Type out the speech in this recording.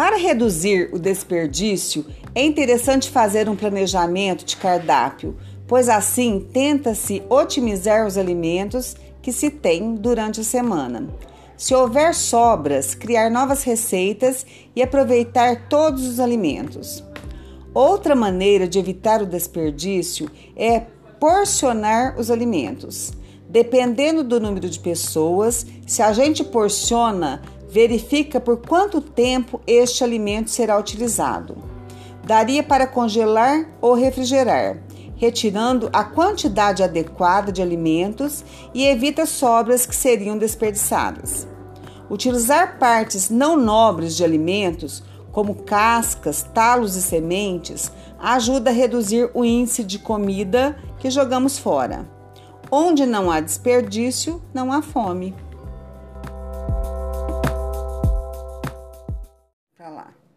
Para reduzir o desperdício, é interessante fazer um planejamento de cardápio, pois assim tenta-se otimizar os alimentos que se tem durante a semana. Se houver sobras, criar novas receitas e aproveitar todos os alimentos. Outra maneira de evitar o desperdício é porcionar os alimentos. Dependendo do número de pessoas, se a gente porciona, verifica por quanto tempo este alimento será utilizado. Daria para congelar ou refrigerar, retirando a quantidade adequada de alimentos e evita sobras que seriam desperdiçadas. Utilizar partes não nobres de alimentos, como cascas, talos e sementes, ajuda a reduzir o índice de comida que jogamos fora. Onde não há desperdício, não há fome. Lá.